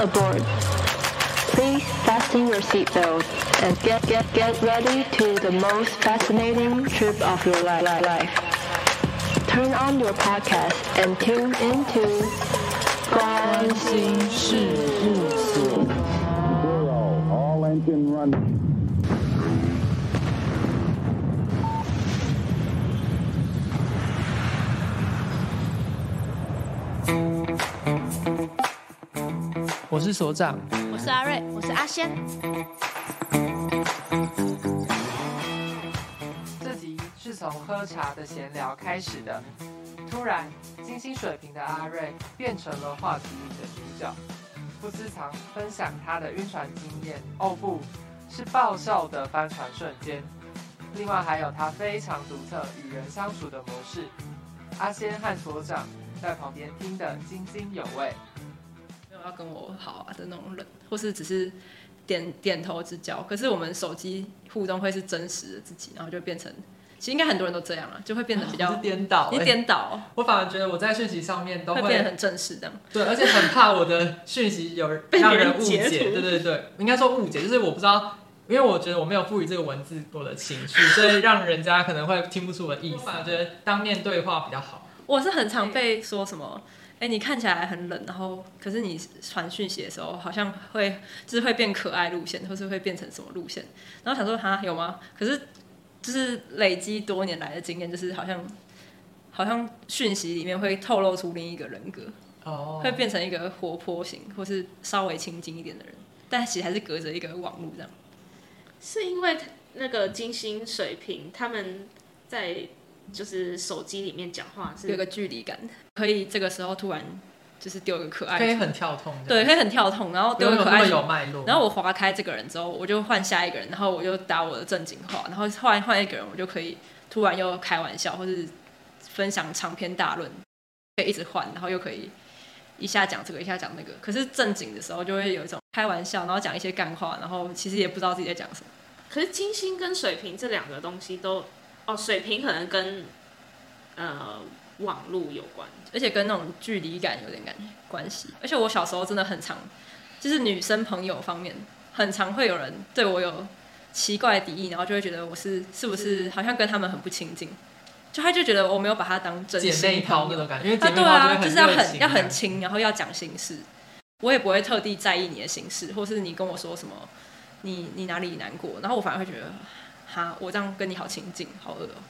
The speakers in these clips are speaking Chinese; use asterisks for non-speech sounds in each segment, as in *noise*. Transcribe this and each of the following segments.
aboard. Please fasten your seatbelt and get get get ready to the most fascinating trip of your li- li- life. Turn on your podcast and tune into 关心事务所。 Zero, all engine running. 我是所长，我是阿瑞，我是阿仙。这集是从喝茶的闲聊开始的，突然金星水平的阿瑞变成了话题里的主角，不私藏分享他的晕船经验。哦不，是爆笑的翻船瞬间。另外还有他非常独特与人相处的模式。阿仙和所长在旁边听得津津有味。要跟我好啊的那种人，或是只是点点头之交。可是我们手机互动会是真实的自己，然后就变成，其实应该很多人都这样啊，就会变得比较颠倒、欸，你颠倒，我反而觉得我在讯息上面都会会变得很正式这样。对，而且很怕我的讯息有人让人误解。对对对，应该说误解，就是我不知道，因为我觉得我没有赋予这个文字我的情绪，所以让人家可能会听不出我的意思。我觉得当面对话比较好。我是很常被说什么，哎、欸，你看起来很冷，然后可是你传讯息的时候，好像会就是会变可爱路线，或是会变成什么路线。然后想说，哈，有吗？可是就是累积多年来的经验，就是好像好像讯息里面会透露出另一个人格，哦，会变成一个活泼型，或是稍微亲近一点的人，但其实还是隔着一个网络这样。是因为那个金星水瓶他们在。就是手机里面讲话是有个距离感，可以这个时候突然就是丢个可爱，可以很跳痛，对，可以很跳痛，然后丢个可爱，有脉络。然后我划开这个人之后，我就换下一个人，然后我就打我的正经话，然后换换一个人，我就可以突然又开玩笑，或是分享长篇大论，可以一直换，然后又可以一下讲这个，一下讲那个。可是正经的时候就会有一种开玩笑，然后讲一些干话，然后其实也不知道自己在讲什么。可是金星跟水瓶这两个东西都。哦，水平可能跟呃网络有关，而且跟那种距离感有点感关系。而且我小时候真的很常，就是女生朋友方面，很常会有人对我有奇怪的敌意，然后就会觉得我是是不是好像跟他们很不亲近，就他就觉得我没有把他当真心姐妹淘那种感觉，因为对啊，就是要很要很亲，然后要讲心事，我也不会特地在意你的心事，或是你跟我说什么，你你哪里难过，然后我反而会觉得。哈，我这样跟你好亲近，好饿哦。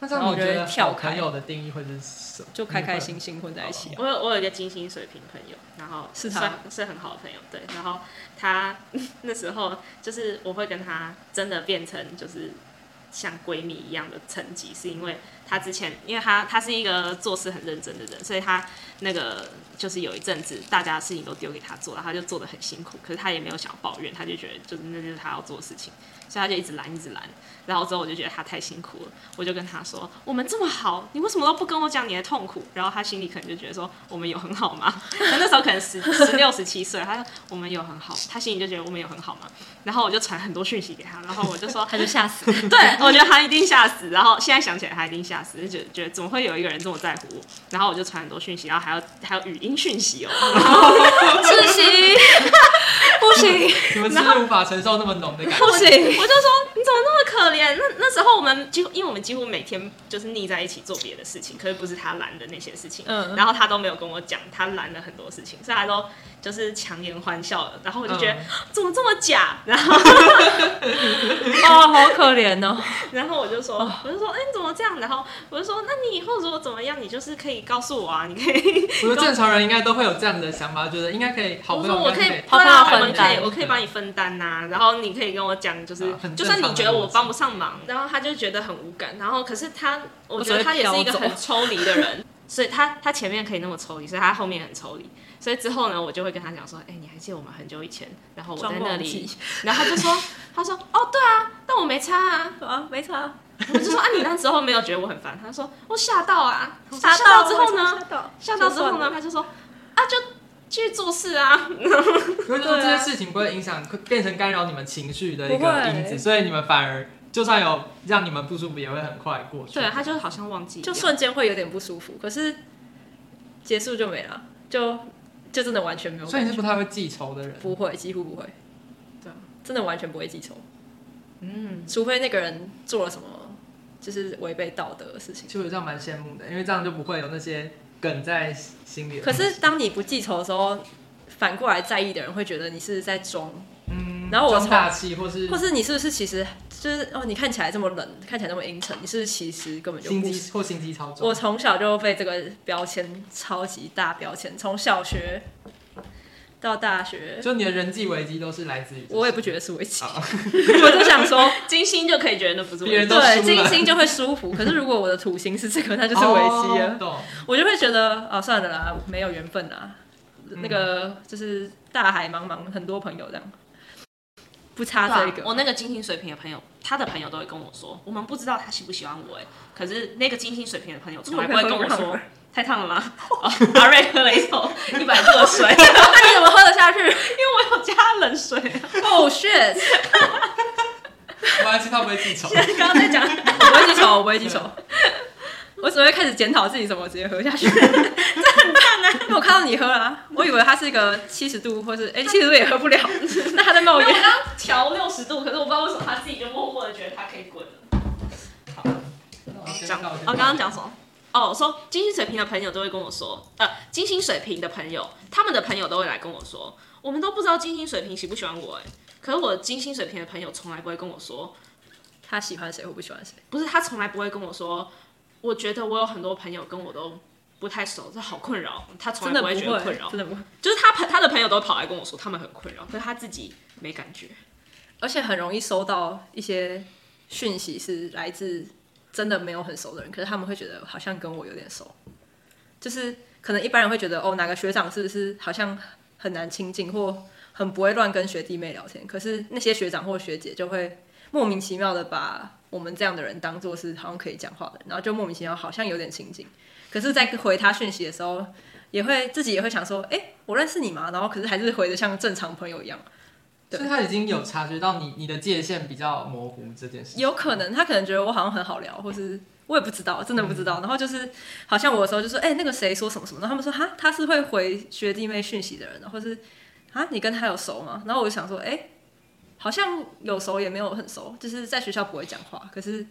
那这样我觉得好朋友的定义会是什么？就开开心心混在一起啊。我有我有一个金星水瓶朋友，然后是他是很好的朋友，对。然后他 *laughs* 那时候就是我会跟他真的变成就是像闺蜜一样的层级，是因为他之前因为他他是一个做事很认真的人，所以他那个就是有一阵子大家的事情都丢给他做，然后他就做的很辛苦，可是他也没有想要抱怨，他就觉得就是那就是他要做的事情。所以他就一直拦，一直拦，然后之后我就觉得他太辛苦了，我就跟他说：“我们这么好，你为什么都不跟我讲你的痛苦？”然后他心里可能就觉得说：“我们有很好吗？” *laughs* 他那时候可能十十六、十七岁，他说：“我们有很好。”他心里就觉得我们有很好吗？然后我就传很多讯息给他，然后我就说：“他就吓死。”对，我觉得他一定吓死。然后现在想起来，他一定吓死，就觉得觉得怎么会有一个人这么在乎我？然后我就传很多讯息，然后还有还有语音讯息哦，*laughs* 窒息。不行，你们是无法承受那么浓的感觉？不行，我就说你怎么那么可怜？那那时候我们几乎，因为我们几乎每天就是腻在一起做别的事情，可是不是他拦的那些事情。嗯，然后他都没有跟我讲，他拦了很多事情，所以他都就是强颜欢笑的。然后我就觉得、嗯、怎么这么假？然后 *laughs* 哦，好可怜哦。*laughs* 然后我就说，我就说，哎、欸，你怎么这样？然后我就说，那你以后如果怎么样，你就是可以告诉我啊，你可以。*laughs* 我觉得正常人应该都会有这样的想法，觉得应该可以好朋友。我说我可以帮他分担，我可以帮你分担呐、啊。然后你可以跟我讲，就是就算你觉得我帮不上忙，然后他就觉得很无感。然后可是他，我觉得他也是一个很抽离的人，所以他他前面可以那么抽离，所以他后面很抽离。所以之后呢，我就会跟他讲说，哎、欸，你还记得我们很久以前，然后我在那里，然后他就说，他说，哦，对啊，但我没差啊，啊，没差。我就说啊，你那时候没有觉得我很烦？他说我吓到啊，吓到之后呢，吓到之后呢，他就说啊，就继续做事啊。*laughs* 因为这些事情不会影响，变成干扰你们情绪的一个因子，所以你们反而就算有让你们不舒服，也会很快过去。对，他就好像忘记，就瞬间会有点不舒服，可是结束就没了，就就真的完全没有。所以你是不太会记仇的人？不会，几乎不会。对啊，真的完全不会记仇。嗯，除非那个人做了什么就是违背道德的事情。其实我这样蛮羡慕的，因为这样就不会有那些梗在心里。可是当你不记仇的时候，反过来在意的人会觉得你是在装。嗯，然后我装大气，或是或是你是不是其实就是哦，你看起来这么冷，看起来那么阴沉，你是不是其实根本就机或心机操作？我从小就被这个标签超级大标签，从小学到大学，就你的人际危机都是来自于。我也不觉得是危机，*laughs* 我就想说 *laughs* 金星就可以觉得那不是危机，对，金星就会舒服。*laughs* 可是如果我的土星是这个，那就是危机了。哦、我就会觉得啊、哦，算了啦，没有缘分啦。嗯、那个就是大海茫茫，很多朋友这样。不差这个、啊，我那个金星水平的朋友，他的朋友都会跟我说，我们不知道他喜不喜欢我哎，可是那个金星水平的朋友从来不会跟我说，太烫了吗？阿瑞喝了一口一百度的水，那你怎么喝得下去？因为我有加冷水。Oh shit！我还知道不会记仇。刚刚在讲，我不会记仇，我不会记仇。我只会开始检讨自己怎么直接喝下去，这很烫啊！因为我看到你喝了、啊，我以为它是一个七十度，或是哎七十度也喝不了，那它在冒烟。我刚调六十度，可是我不知道为什么他自己就默默的觉得它可以滚了。好，讲我，刚刚讲什么？哦，说金星水瓶的朋友都会跟我说，呃，金星水瓶的朋友，他们的朋友都会来跟我说，我们都不知道金星水瓶喜不喜欢我哎，可是我金星水瓶的朋友从来不会跟我说他喜欢谁或不喜欢谁，不是他从来不会跟我说。我觉得我有很多朋友跟我都不太熟，这好困扰。他从来不会觉得困扰，真的不会，就是他朋他的朋友都跑来跟我说他们很困扰，可是他自己没感觉，而且很容易收到一些讯息是来自真的没有很熟的人，可是他们会觉得好像跟我有点熟，就是可能一般人会觉得哦，哪个学长是不是好像很难亲近或很不会乱跟学弟妹聊天，可是那些学长或学姐就会莫名其妙的把。我们这样的人当做是好像可以讲话的，然后就莫名其妙好像有点亲近，可是，在回他讯息的时候，也会自己也会想说，哎、我认识你吗？然后可是还是回的像正常朋友一样。所以他已经有察觉到你你的界限比较模糊这件事。有可能他可能觉得我好像很好聊，或是我也不知道，真的不知道。然后就是好像我的时候就说，哎、欸，那个谁说什么什么，然后他们说哈，他是会回学弟妹讯息的人，或是啊，你跟他有熟吗？然后我就想说，哎、欸。好像有熟也没有很熟，就是在学校不会讲话，可是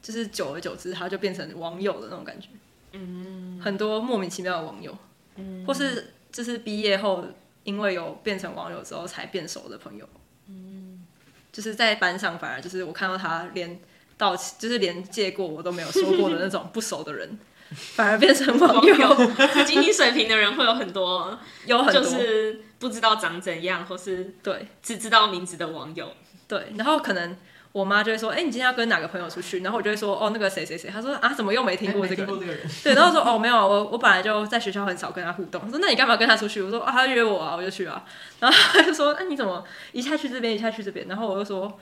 就是久而久之，他就变成网友的那种感觉。嗯，很多莫名其妙的网友，嗯，或是就是毕业后因为有变成网友之后才变熟的朋友。嗯，就是在班上反而就是我看到他连道歉，就是连借过我都没有说过的那种不熟的人，*laughs* 反而变成网友。经济水平的人会有很多，有很多。就是不知道长怎样，或是对只知道名字的网友，对，然后可能我妈就会说，哎、欸，你今天要跟哪个朋友出去？然后我就会说，哦，那个谁谁谁。她说啊，怎么又没听过这个人？*laughs* 对，然后说哦，没有，我我本来就在学校很少跟他互动。我说那你干嘛跟他出去？我说啊，他约我啊，我就去啊。然后他就说，那、啊、你怎么一下去这边，一下去这边？然后我就说，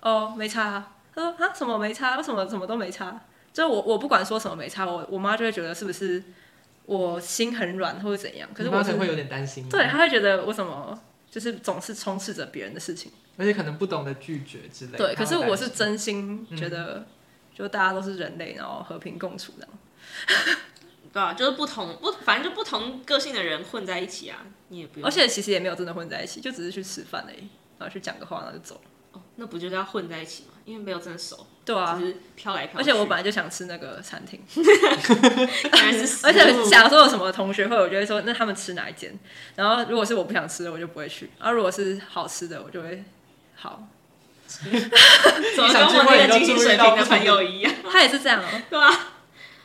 哦，没差。他说啊，什么没差？为什么什么都没差？就我我不管说什么没差，我我妈就会觉得是不是我心很软或者怎样？可是我是会有点担心。对，她会觉得我什么？就是总是充斥着别人的事情，而且可能不懂得拒绝之类的。对，可是我是真心觉得，就大家都是人类，然后和平共处这样。*laughs* 对啊，就是不同不，反正就不同个性的人混在一起啊，你也不用。而且其实也没有真的混在一起，就只是去吃饭而已，然后去讲个话，然后就走。哦，那不就是要混在一起吗？因为没有真的熟。对啊，就是飘来飘去。而且我本来就想吃那个餐厅，*laughs* 而且假如说有什么同学会，我就会说那他们吃哪一间。然后如果是我不想吃的，我就不会去。然后如果是好吃的，我就会好。*laughs* 怎么跟我那个经济水平的朋友一样？他也是这样哦、喔，*laughs* 对啊？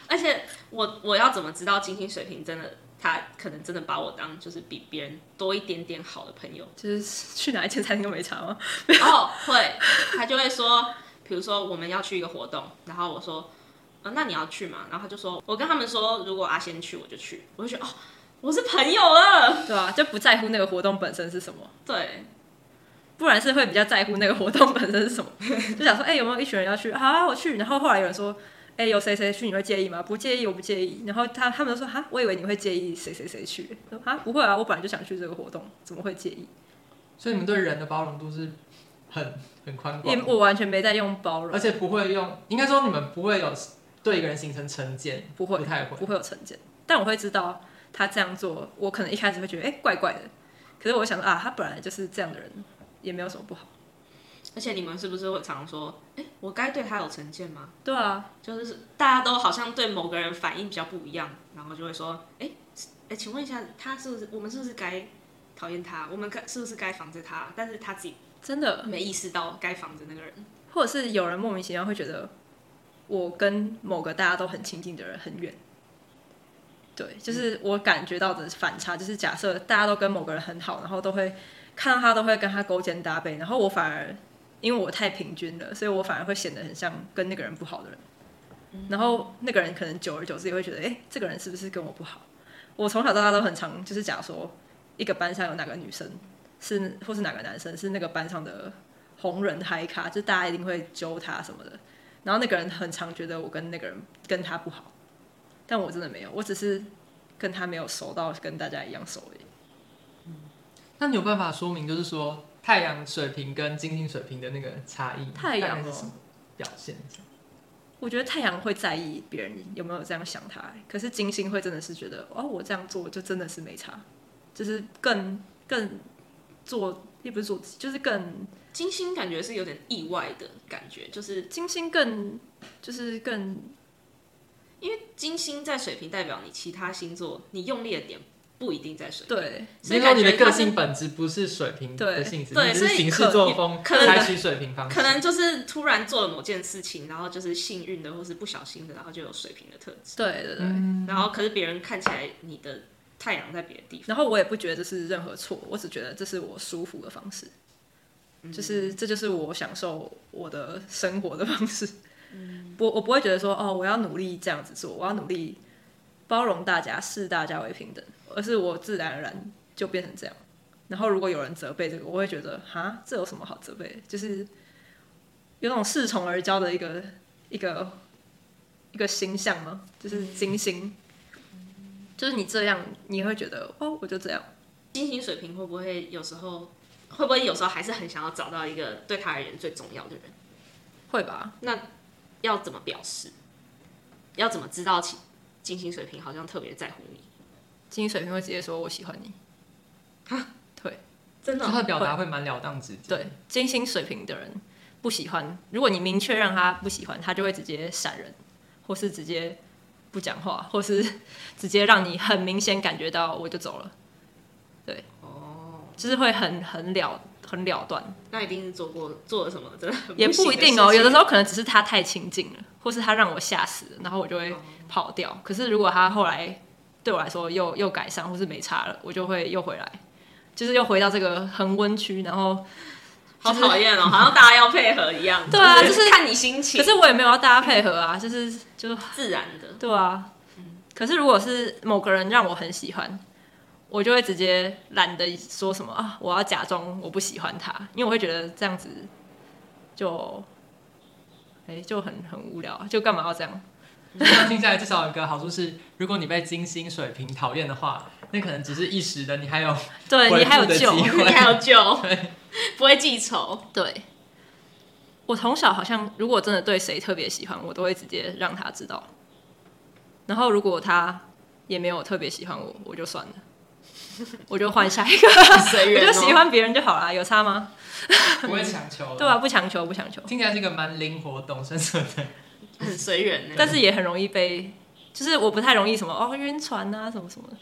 而且我我要怎么知道金星水平真的？他可能真的把我当就是比别人多一点点好的朋友，就是去哪一间餐厅都没差吗？哦，会，他就会说，比如说我们要去一个活动，然后我说，呃，那你要去吗？然后他就说，我跟他们说，如果阿仙去，我就去，我就觉得哦，我是朋友了，对啊，就不在乎那个活动本身是什么，对，不然是会比较在乎那个活动本身是什么，就想说，哎、欸，有没有一群人要去？好啊，我去。然后后来有人说。哎、欸，有谁谁去你会介意吗？不介意，我不介意。然后他他们就说哈，我以为你会介意谁谁谁去。说哈，不会啊，我本来就想去这个活动，怎么会介意？所以你们对人的包容度是很很宽广。我完全没在用包容，而且不会用，应该说你们不会有对一个人形成成见，不会，不太会，不会有成见。但我会知道他这样做，我可能一开始会觉得哎、欸、怪怪的，可是我想说啊，他本来就是这样的人，也没有什么不好。而且你们是不是会常常说，哎、欸，我该对他有成见吗？对啊，就是大家都好像对某个人反应比较不一样，然后就会说，哎、欸，哎、欸，请问一下，他是不是我们是不是该讨厌他？我们该是不是该防着他？但是他自己真的没意识到该防着那个人，或者是有人莫名其妙会觉得我跟某个大家都很亲近的人很远。对，就是我感觉到的反差，就是假设大家都跟某个人很好，然后都会看到他都会跟他勾肩搭背，然后我反而。因为我太平均了，所以我反而会显得很像跟那个人不好的人。然后那个人可能久而久之也会觉得，哎，这个人是不是跟我不好？我从小到大都很常，就是假如说一个班上有哪个女生是，或是哪个男生是那个班上的红人嗨咖，就大家一定会揪他什么的。然后那个人很常觉得我跟那个人跟他不好，但我真的没有，我只是跟他没有熟到跟大家一样熟而已。嗯，那你有办法说明，就是说？太阳水平跟金星水平的那个差异，太阳是什么表现？我觉得太阳会在意别人有没有这样想他，可是金星会真的是觉得，哦，我这样做就真的是没差，就是更更做，也不是做，就是更金星感觉是有点意外的感觉，就是金星更就是更，因为金星在水平代表你其他星座，你用力的点。不一定在水瓶，对，所以说你的个性本质不是水瓶的性质，对，是行事作风采取水瓶方式，可能就是突然做了某件事情，然后就是幸运的，或是不小心的，然后就有水平的特质，对对对，嗯、然后可是别人看起来你的太阳在别的地方，然后我也不觉得这是任何错，我只觉得这是我舒服的方式，嗯、就是这就是我享受我的生活的方式，嗯，不，我不会觉得说哦，我要努力这样子做，我要努力包容大家，视大家为平等。而是我自然而然就变成这样，然后如果有人责备这个，我会觉得哈，这有什么好责备？就是有种恃宠而骄的一个一个一个形象吗？就是金星，就是你这样，你会觉得哦，我就这样。金星水平会不会有时候会不会有时候还是很想要找到一个对他而言最重要的人？会吧？那要怎么表示？要怎么知道金金星水平好像特别在乎你？金星水平会直接说“我喜欢你”，哈，对，真的、哦，他的表达会蛮了当直接。对，金星水平的人不喜欢，如果你明确让他不喜欢，他就会直接闪人，或是直接不讲话，或是直接让你很明显感觉到我就走了。对，哦，就是会很很了很了断。那一定是做过做了什么？真的也不一定哦，*laughs* 有的时候可能只是他太亲近了，或是他让我吓死了，然后我就会跑掉。哦、可是如果他后来。对我来说又又改善或是没差了，我就会又回来，就是又回到这个恒温区，然后、好讨厌哦，好像大家要配合一样。*laughs* 对啊，就是看你心情。可是我也没有要大家配合啊，就是就是自然的。对啊，可是如果是某个人让我很喜欢，我就会直接懒得说什么啊，我要假装我不喜欢他，因为我会觉得这样子就哎就很很无聊，就干嘛要这样？那听起来至少有一个好处是，如果你被金星水平讨厌的话，那可能只是一时的，你还有 *laughs* 对 *laughs* 你还有救，你还有救，不会记仇。对，我从小好像如果真的对谁特别喜欢，我都会直接让他知道。然后如果他也没有特别喜欢我，我就算了，*laughs* 我就换下一个，我就喜欢别人就好了，有差吗？不会强求，对啊，不强求，不强求。听起来是一个蛮灵活、懂生存的。很随缘，但是也很容易被，就是我不太容易什么哦晕船啊什么什么的，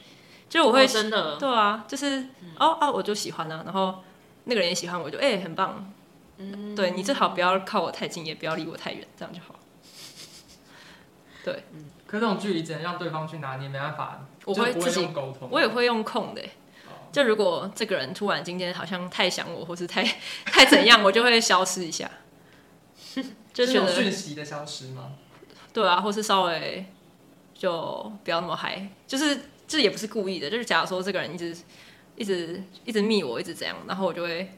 就我会、哦、真的对啊，就是、嗯、哦哦我就喜欢啊，然后那个人也喜欢我就哎、欸、很棒，嗯，对你最好不要靠我太近，也不要离我太远，这样就好。对，嗯，可是这种距离只能让对方去拿捏，没办法，我会自己沟通，我也会用空的、欸。就如果这个人突然今天好像太想我，或是太 *laughs* 太怎样，我就会消失一下。就觉得讯息的消失吗？对啊，或是稍微就不要那么嗨，就是这也不是故意的，就是假如说这个人一直一直一直密我，一直这样，然后我就会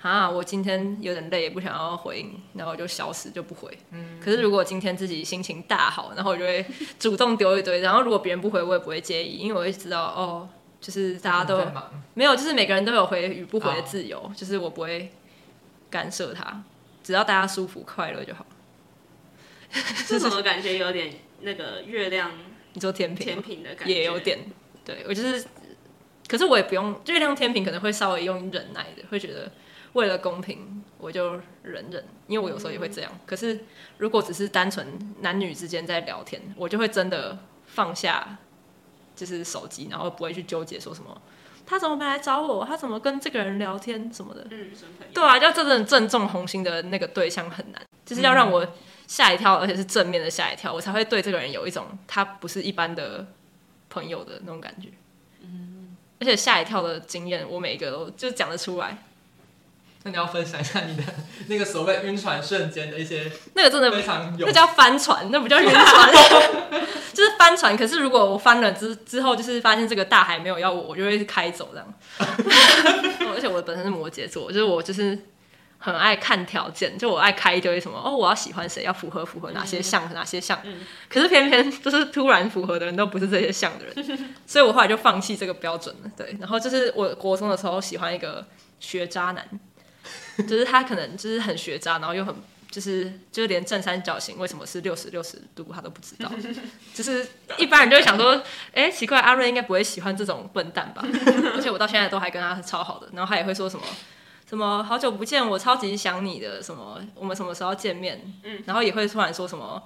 啊，我今天有点累，不想要回应，然后我就消失就不回。嗯。可是如果今天自己心情大好，然后我就会主动丢一堆，然后如果别人不回，我也不会介意，因为我会知道哦，就是大家都没有，就是每个人都有回与不回的自由，哦，就是我不会干涉他。只要大家舒服快乐就好。*laughs* 这种感觉有点那个月亮，你说天平，天平的感觉也有点。对我就是，可是我也不用月亮天平可能会稍微用忍耐的，会觉得为了公平我就忍忍，因为我有时候也会这样。嗯、可是如果只是单纯男女之间在聊天，我就会真的放下就是手机，然后不会去纠结说什么。他怎么没来找我？他怎么跟这个人聊天什么的？嗯，对啊，要真正正中红心的那个对象很难，就是要让我吓一跳，而且是正面的吓一跳，我才会对这个人有一种他不是一般的朋友的那种感觉。嗯，而且吓一跳的经验，我每一个都就讲得出来。那你要分享一下你的 *laughs* 那个所谓晕船瞬间的一些，那个真的非常有，那叫翻船，那不叫晕船，*laughs* 就是翻船。可是如果我翻了之之后，就是发现这个大海没有要我，我就会开走这样。*laughs* 而且我本身是摩羯座，就是我就是很爱看条件，就我爱开一堆什么哦，我要喜欢谁，要符合符合哪些项，哪些项。可是偏偏就是突然符合的人都不是这些项的人，所以我后来就放弃这个标准了。对，然后就是我国中的时候喜欢一个学渣男。就是他可能就是很学渣，然后又很就是就是连正三角形为什么是六十六十度他都不知道，*laughs* 就是一般人就会想说，哎、欸，奇怪，阿瑞应该不会喜欢这种笨蛋吧？*laughs* 而且我到现在都还跟他超好的，然后他也会说什么什么好久不见，我超级想你的，什么我们什么时候见面？然后也会突然说什么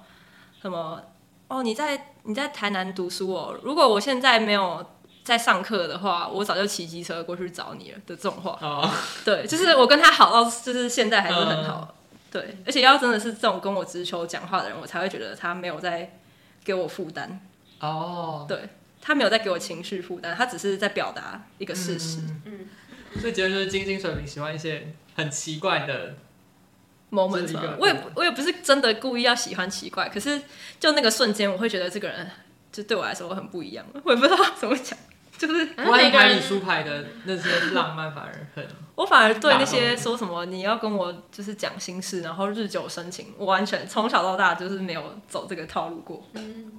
什么哦，你在你在台南读书哦，如果我现在没有。在上课的话，我早就骑机车过去找你了的这种话，oh. 对，就是我跟他好到就是现在还是很好，uh. 对，而且要真的是这种跟我直球讲话的人，我才会觉得他没有在给我负担哦，oh. 对，他没有在给我情绪负担，他只是在表达一个事实，嗯，所以结论就是金星水平喜欢一些很奇怪的 moment，我也我也不是真的故意要喜欢奇怪，可是就那个瞬间，我会觉得这个人就对我来说很不一样，我也不知道怎么讲。就是关于牌里出牌的那些浪漫，反而很。*laughs* 我反而对那些说什么你要跟我就是讲心事，然后日久生情，我完全从小到大就是没有走这个套路过。嗯，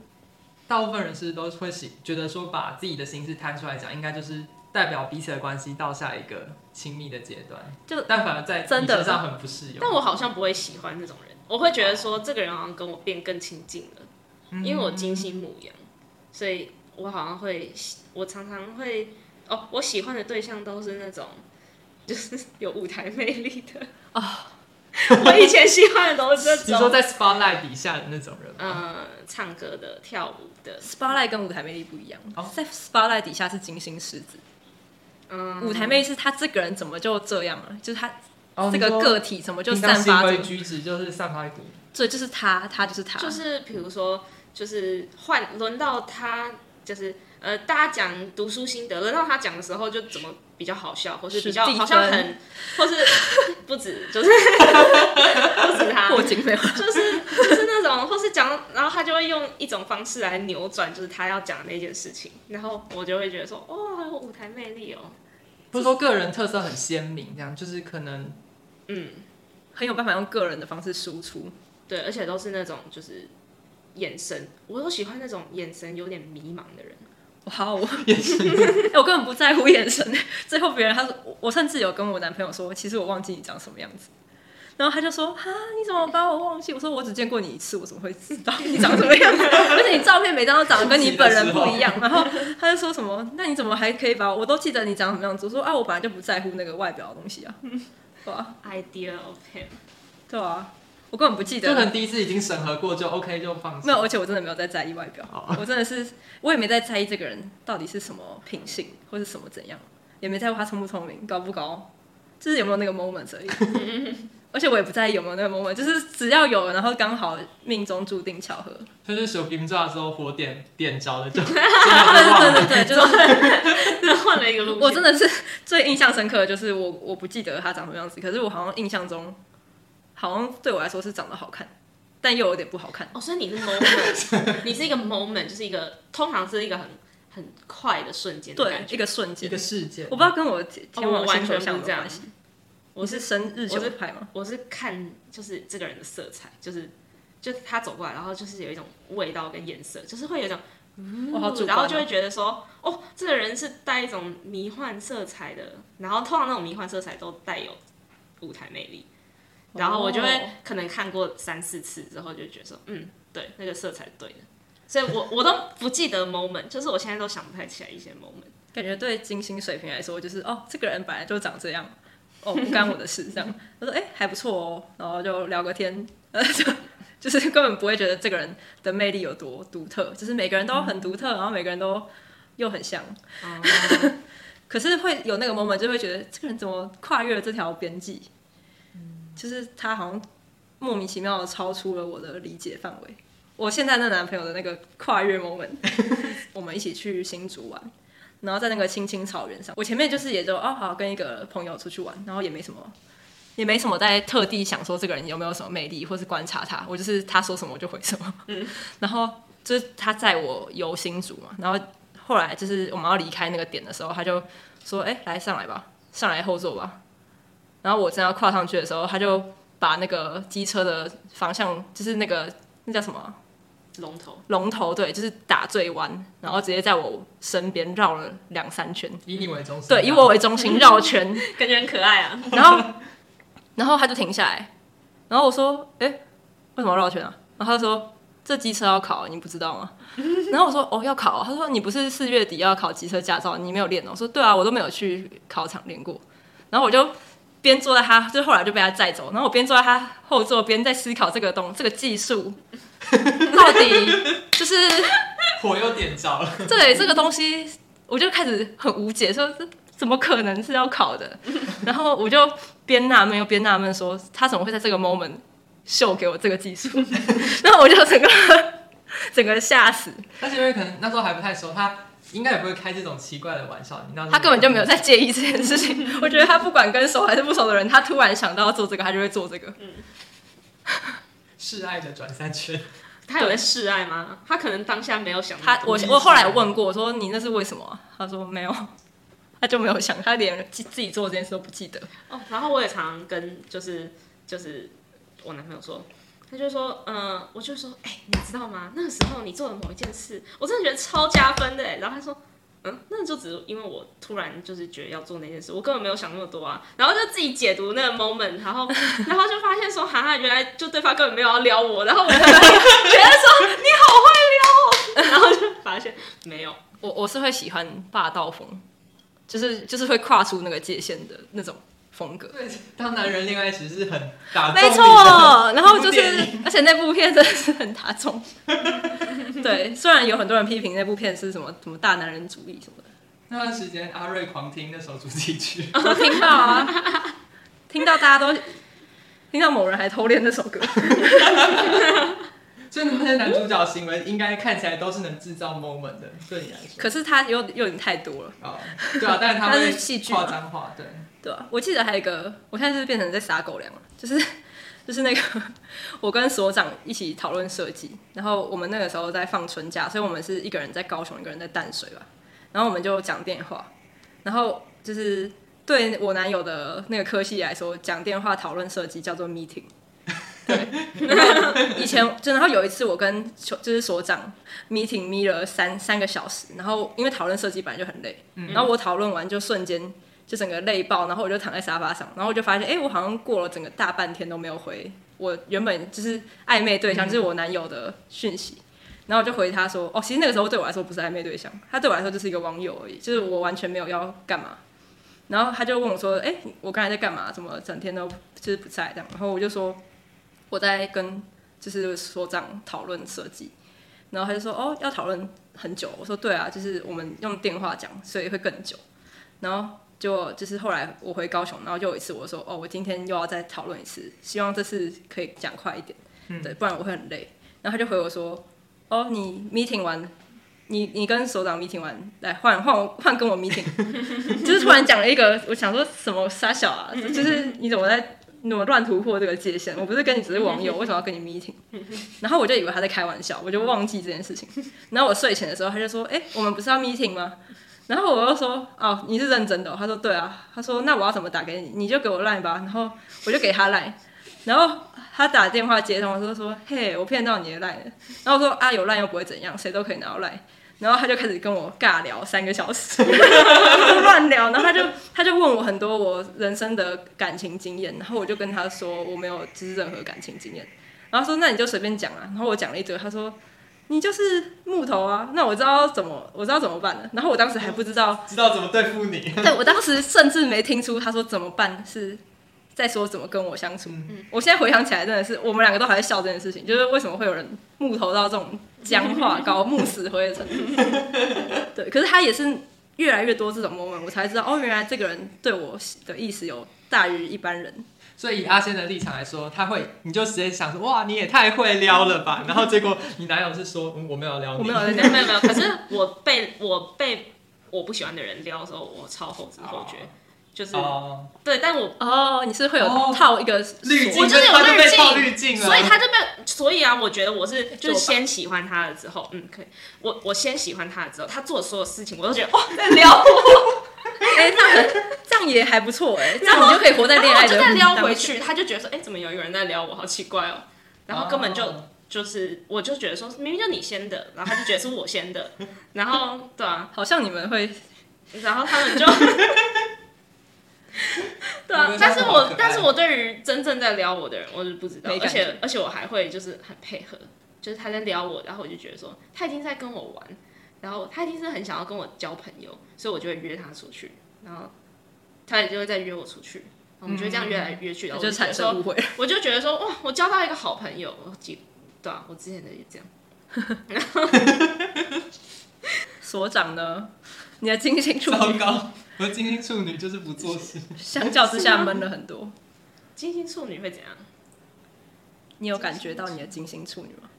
大部分人是都会喜觉得说把自己的心事摊出来讲，应该就是代表彼此的关系到下一个亲密的阶段。就但反而在真的上很不适用。但我好像不会喜欢这种人，我会觉得说这个人好像跟我变更亲近了，嗯、因为我精心母羊，所以。我好像会，我常常会，哦，我喜欢的对象都是那种，*laughs* 就是有舞台魅力的哦。*laughs* 我以前喜欢的都是这种。你说在 spotlight 底下的那种人吗？嗯，唱歌的、跳舞的。spotlight 跟舞台魅力不一样。哦，在 spotlight 底下是金星狮子。嗯。舞台魅力是他这个人怎么就这样了？就是他这个个体怎么就散发出？举止就是散发一股。对，就是他，他就是他。就是比如说，就是换轮到他。就是呃，大家讲读书心得，轮到他讲的时候，就怎么比较好笑，或是比较好像很，或是 *laughs* 不止，就是不止他，没有就是就是那种，或是讲，然后他就会用一种方式来扭转，就是他要讲的那件事情，然后我就会觉得说，哦，很有舞台魅力哦，不是说个人特色很鲜明，这样就是可能，嗯，很有办法用个人的方式输出，对，而且都是那种就是。眼神，我都喜欢那种眼神有点迷茫的人。哇，我眼神，我根本不在乎眼神。最后别人他说，我甚至有跟我男朋友说，其实我忘记你长什么样子。然后他就说，哈，你怎么把我忘记？我说我只见过你一次，我怎么会知道 *laughs* 你长什么样子？而且你照片每张都长得跟你本人不一样。然后他就说什么，那你怎么还可以把我，我都记得你长什么样子？我说啊，我本来就不在乎那个外表的东西啊。对啊？Idea of him。对啊。我根本不记得，就可能第一次已经审核过就 OK 就放弃。没有，而且我真的没有在在意外表，oh. 我真的是我也没在在意这个人到底是什么品性或是什么怎样，也没在乎他聪不聪明、高不高，就是有没有那个 moment 而已。*laughs* 而且我也不在意有没有那个 moment，就是只要有，然后刚好命中注定巧合。就是手冰炸之后火点点着了就，对对对对，就是换了一个路。我真的是最印象深刻的就是我我不记得他长什么样子，可是我好像印象中。好像对我来说是长得好看，但又有点不好看。哦，所以你是 moment，*laughs* 你是一个 moment，就是一个通常是一个很很快的瞬间，对，一个瞬间，一个事件。我不知道跟我天王星座像不像。我是生日久派吗？我是看就是这个人的色彩，就是就他走过来，然后就是有一种味道跟颜色，就是会有一种，我好主观，然后就会觉得说，哦，这个人是带一种迷幻色彩的，然后通常那种迷幻色彩都带有舞台魅力。然后我就会可能看过三四次之后就觉得说，嗯，对，那个色彩对的。所以我我都不记得 moment，就是我现在都想不太起来一些 moment。感觉对金星水平来说，就是哦，这个人本来就长这样，哦，不干我的事，这样。*laughs* 我说，哎、欸，还不错哦，然后就聊个天，呃，*laughs* 就就是根本不会觉得这个人的魅力有多独特，就是每个人都很独特，然后每个人都又很像。嗯、*laughs* 可是会有那个 moment，就会觉得这个人怎么跨越了这条边际？就是他好像莫名其妙的超出了我的理解范围。我现在那男朋友的那个跨越 moment，*laughs* 我们一起去新竹玩。然后在那个青青草原上，我前面就是也就哦好跟一个朋友出去玩，然后也没什么，也没什么在特地想说这个人有没有什么魅力，或是观察他，我就是他说什么我就回什么。嗯，然后就是他载我游新竹嘛，然后后来就是我们要离开那个点的时候，他就说：“哎，来上来吧，上来后座吧。”然后我正要跨上去的时候，他就把那个机车的方向，就是那个那叫什么？龙头，龙头对，就是打最弯，然后直接在我身边绕了两三圈，以你为中心，对，以我为中心绕圈，*laughs* 感觉很可爱啊。然后，然后他就停下来，然后我说：“哎，为什么要绕圈啊？”然后他说：“这机车要考，你不知道吗？”然后我说：“哦，要考。”他说：“你不是四月底要考机车驾照，你没有练哦？”我说：“对啊，我都没有去考场练过。”然后我就边坐在他，就后来就被他载走，然后我边坐在他后座，边在思考这个东这个技术。*laughs* 到底就是火又点着了。*laughs* 对这个东西，我就开始很无解，说这怎么可能是要考的？*laughs* 然后我就边纳闷又边纳闷，说他怎么会在这个 moment 秀给我这个技术？然后我就整个 *laughs* 整个吓死。但是因为可能那时候还不太熟，他应该也不会开这种奇怪的玩笑。你他根本就没有在介意这件事情。*laughs* 我觉得他不管跟熟还是不熟的人，他突然想到要做这个，他就会做这个。嗯示爱的转三圈，他有在示爱吗？他可能当下没有想他。我我后来问过，我说你那是为什么？他说没有，*laughs* 他就没有想，他连自自己做这件事都不记得。哦，然后我也常常跟就是就是我男朋友说，他就说，嗯、呃，我就说，哎、欸，你知道吗？那个时候你做了某一件事，我真的觉得超加分的。然后他说。嗯，那就只是因为我突然就是觉得要做那件事，我根本没有想那么多啊，然后就自己解读那个 moment，然后 *laughs* 然后就发现说，哈哈，原来就对方根本没有要撩我，然后我就 *laughs* 觉得说你好会撩，*laughs* 然后就发现没有，我我是会喜欢霸道风，就是就是会跨出那个界限的那种。风格对，当男人恋爱其实是很打中没错，然后就是，而且那部片真的是很打中。*laughs* 对，虽然有很多人批评那部片是什么什么大男人主义什么的。那段时间阿瑞狂听那首主题曲，我 *laughs* 听到啊，听到大家都听到某人还偷练那首歌。所以那些男主角行为应该看起来都是能制造 moment 的，对你来说。可是他又又有点太多了。哦，对啊，但是他会 *laughs* 夸张化，对。对啊，我记得还有一个，我现在是变成在撒狗粮了，就是 *laughs* 就是那个 *laughs* 我跟所长一起讨论设计，然后我们那个时候在放春假，所以我们是一个人在高雄，一个人在淡水吧，然后我们就讲电话，然后就是对我男友的那个科系来说，讲电话讨论设计叫做 meeting。对，以前真的然后有一次我跟就是所长 meeting meet 了三三个小时，然后因为讨论设计本来就很累，然后我讨论完就瞬间。就整个累爆，然后我就躺在沙发上，然后我就发现，哎、欸，我好像过了整个大半天都没有回我原本就是暧昧对象，就是我男友的讯息，然后我就回他说，哦，其实那个时候对我来说不是暧昧对象，他对我来说就是一个网友而已，就是我完全没有要干嘛。然后他就问我说，哎、欸，我刚才在干嘛？怎么整天都就是不在这样？然后我就说我在跟就是所长讨论设计，然后他就说，哦，要讨论很久。我说对啊，就是我们用电话讲，所以会更久。然后。就就是后来我回高雄，然后就有一次我说哦，我今天又要再讨论一次，希望这次可以讲快一点，嗯、对，不然我会很累。然后他就回我说，哦，你 meeting 完，你你跟首长 meeting 完，来换换我换跟我 meeting，*laughs* 就是突然讲了一个，我想说什么傻小啊，就是你怎么在那么乱突破这个界限？我不是跟你只是网友，为什么要跟你 meeting？*laughs* 然后我就以为他在开玩笑，我就忘记这件事情。然后我睡前的时候，他就说，哎，我们不是要 meeting 吗？然后我又说哦，你是认真的哦？他说对啊。他说那我要怎么打给你？你就给我 line 吧。然后我就给他 line。然后他打电话接通，我说说嘿，我骗到你的 line 了。然后我说啊，有 line 又不会怎样，谁都可以拿到 line。然后他就开始跟我尬聊三个小时，*laughs* 乱聊。然后他就他就问我很多我人生的感情经验。然后我就跟他说我没有就是任何感情经验。然后说那你就随便讲啊。然后我讲了一堆，他说。你就是木头啊，那我知道怎么，我知道怎么办了。然后我当时还不知道，知道怎么对付你。对，我当时甚至没听出他说怎么办是在说怎么跟我相处。嗯、我现在回想起来，真的是我们两个都还在笑这件事情，就是为什么会有人木头到这种僵化、搞木死灰的程度。*laughs* 对，可是他也是越来越多这种 moment，我才知道哦，原来这个人对我的意思有大于一般人。所以以阿仙的立场来说，他会，你就直接想说，哇，你也太会撩了吧？然后结果你男友是说，嗯，我没有撩你，我没有撩，没有没有。可是我被我被我不喜欢的人撩的时候，我超后知后觉，就是、oh. 对，但我哦，你是会有套一个滤镜，我就是有滤镜，所以他就被，所以啊，我觉得我是就是先喜欢他了之后，嗯，可以，我我先喜欢他了之后，他做的所有事情，我都觉得哇，*laughs* 在撩我。哎、欸，这样这样也还不错哎，这样你就可以活在恋爱的。就再撩回去，他就觉得说，哎、欸，怎么有一个人在撩我，好奇怪哦。然后根本就就是，我就觉得说，明明就你先的，然后他就觉得是我先的，然后对啊，好像你们会，然后他们就，*laughs* *laughs* 对啊，但是我但是我对于真正在撩我的人，我是不知道，而且而且我还会就是很配合，就是他在撩我，然后我就觉得说，他已经在跟我玩。然后他一定是很想要跟我交朋友，所以我就会约他出去，然后他也就会再约我出去，我们就会这样约来约去，然后就产生误会。我就觉得说，哇，我交到一个好朋友，对啊，我之前的也这样。*laughs* 所长呢？你的金星处女，糟糕，我的金星处女就是不做事，相较之下闷了很多。金星处女会怎样？你有感觉到你的金星处女吗？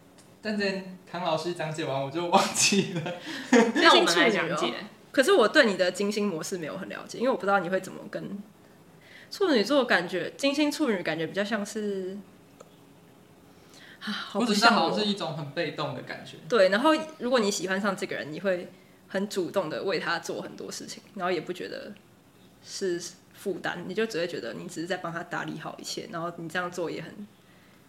但是唐老师讲解完我就忘记了。*laughs* 那我们来讲解。可是我对你的金星模式没有很了解，因为我不知道你会怎么跟处女座感觉，金星处女感觉比较像是啊，好不像好像是一种很被动的感觉。对，然后如果你喜欢上这个人，你会很主动的为他做很多事情，然后也不觉得是负担，你就只会觉得你只是在帮他打理好一切，然后你这样做也很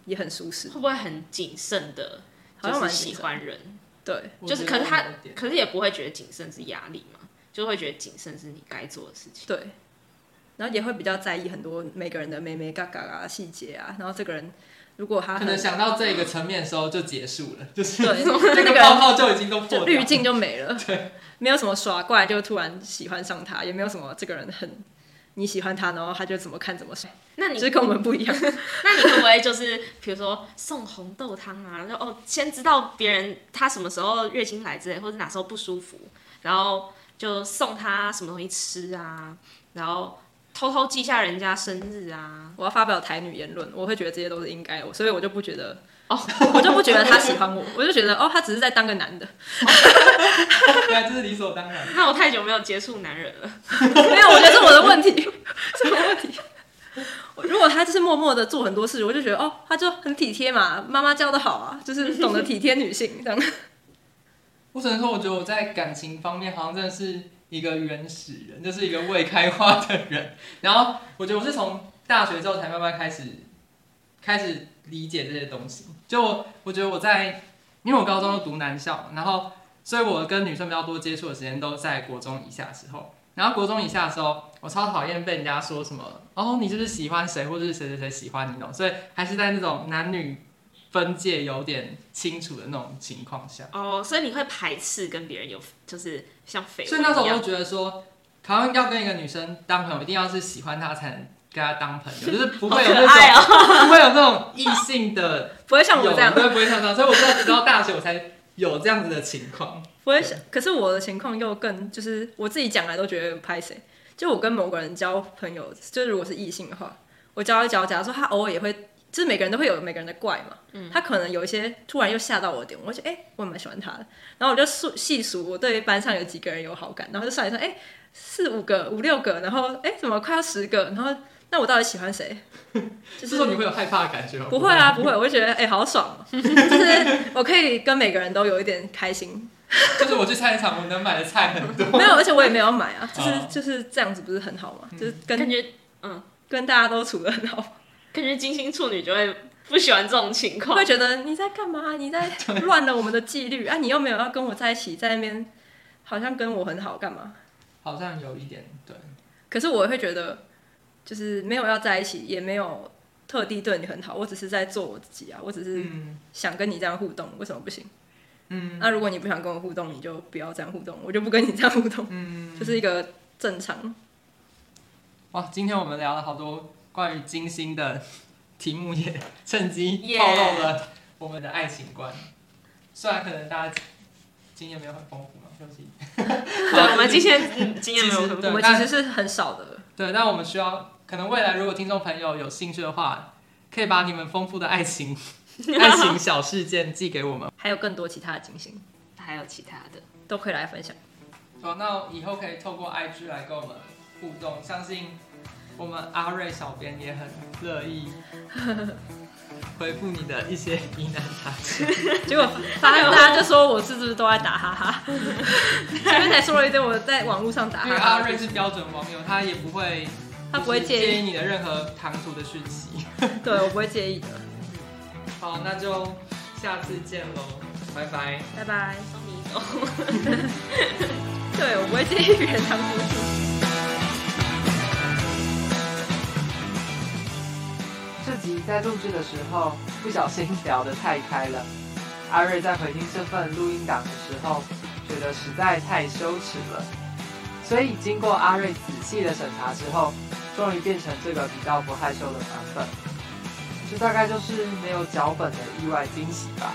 也很舒适。会不会很谨慎的？就蛮喜欢人，对，就是，可是他，可是也不会觉得谨慎是压力嘛，就会觉得谨慎是你该做的事情。对，然后也会比较在意很多每个人的眉眉嘎嘎啊、细节啊。然后这个人如果他可能想到这个层面的时候就结束了，*laughs* 就是对，*laughs* 那个泡泡就已经都破，滤镜就没了。*laughs* 对，没有什么耍怪就突然喜欢上他，也没有什么这个人很。你喜欢他，然后他就怎么看怎么帅。那你是跟我们不一样。那你会不会就是，比如说送红豆汤啊，然后哦，先知道别人他什么时候月经来之类，或者哪时候不舒服，然后就送他什么东西吃啊，然后偷偷记下人家生日啊。我要发表台女言论，我会觉得这些都是应该的，所以我就不觉得。哦，*laughs* 我就不觉得他喜欢我，我就觉得哦，他只是在当个男的。*laughs* 对、啊这是理所当然。那我太久没有接触男人了。*laughs* 没有，我觉得是我的问题，什么问题？如果他就是默默的做很多事，我就觉得哦，他就很体贴嘛，妈妈教的好啊，就是懂得体贴女性这样。我只能说，我觉得我在感情方面好像真的是一个原始人，就是一个未开化的人。*laughs* 然后我觉得我是从大学之后才慢慢开始开始。理解这些东西，就我，我觉得我在，因为我高中都读男校，然后，所以我跟女生比较多接触的时间都在国中以下时候。然后国中以下的时候，我超讨厌被人家说什么，哦，你是不是喜欢谁，或者是谁谁谁喜欢你那种。所以还是在那种男女分界有点清楚的那种情况下。哦，所以你会排斥跟别人有，就是像绯闻。所以那时候我就觉得说，好像要跟一个女生当朋友，一定要是喜欢她才能。跟她当朋友，*laughs* 就是不会有那种，哦、*laughs* 不会有那种异性的，*laughs* 不会像我这样，对，不会像这样。所以我知道，直到大学我才有这样子的情况。不会想，可是我的情况又更，就是我自己讲来都觉得拍谁。就我跟某个人交朋友，就是如果是异性的话，我交一交，假如说他偶尔也会，就是每个人都会有每个人的怪嘛。嗯。他可能有一些突然又吓到我的点，我就哎、欸，我蛮喜欢他的。然后我就数细数，我对班上有几个人有好感，然后就算一算，哎、欸，四五个、五六个，然后哎、欸，怎么快要十个，然后。那我到底喜欢谁？*laughs* 就是说你会有害怕的感觉吗？不会啊，不会，我会觉得哎、欸，好爽！就是我可以跟每个人都有一点开心。就是我去菜市场，我能买的菜很多。*laughs* 没有，而且我也没有买啊，就是就是这样子，不是很好吗？就是跟感觉嗯，跟大家都处得很好。感觉金星处女就会不喜欢这种情况，会觉得你在干嘛？你在乱了我们的纪律啊！你又没有要跟我在一起，在那边好像跟我很好，干嘛？好像有一点对。可是我会觉得。就是没有要在一起，也没有特地对你很好，我只是在做我自己啊，我只是想跟你这样互动，为什么不行？嗯那如果你不想跟我互动，你就不要这样互动，我就不跟你这样互动，嗯，就是一个正常。哇，今天我们聊了好多关于金星的题目，也趁机 *laughs* 透露了我们的爱情观。虽然可能大家经验没有很丰富嘛，休息。对，我们今天嗯 *laughs* 经验没有很对我们其实是很少的，对，但我们需要，可能未来如果听众朋友有兴趣的话，可以把你们丰富的爱情 *laughs* 爱情小事件寄给我们。还有更多其他的金星还有其他的。都可以来分享。好，那以后可以透过 IG 来跟我们互动，相信我们阿瑞小编也很乐意回复你的一些疑难杂症。*laughs* 结果发现大家就说我是不是都在打哈哈？前面才说了一堆我在网络上打因为哈哈，阿瑞是标准网友，他也不会，他不会介意介意你的任何唐突的讯息。*laughs* 对我不会介意的。好，那就下次见喽，拜拜。拜拜。送你走。*laughs* 对我不会介意别人当夫妻。在录制的时候不小心聊得太开了，阿瑞在回听这份录音档的时候，觉得实在太羞耻了，所以经过阿瑞仔细的审查之后，终于变成这个比较不害羞的版本。这大概就是没有脚本的意外惊喜吧。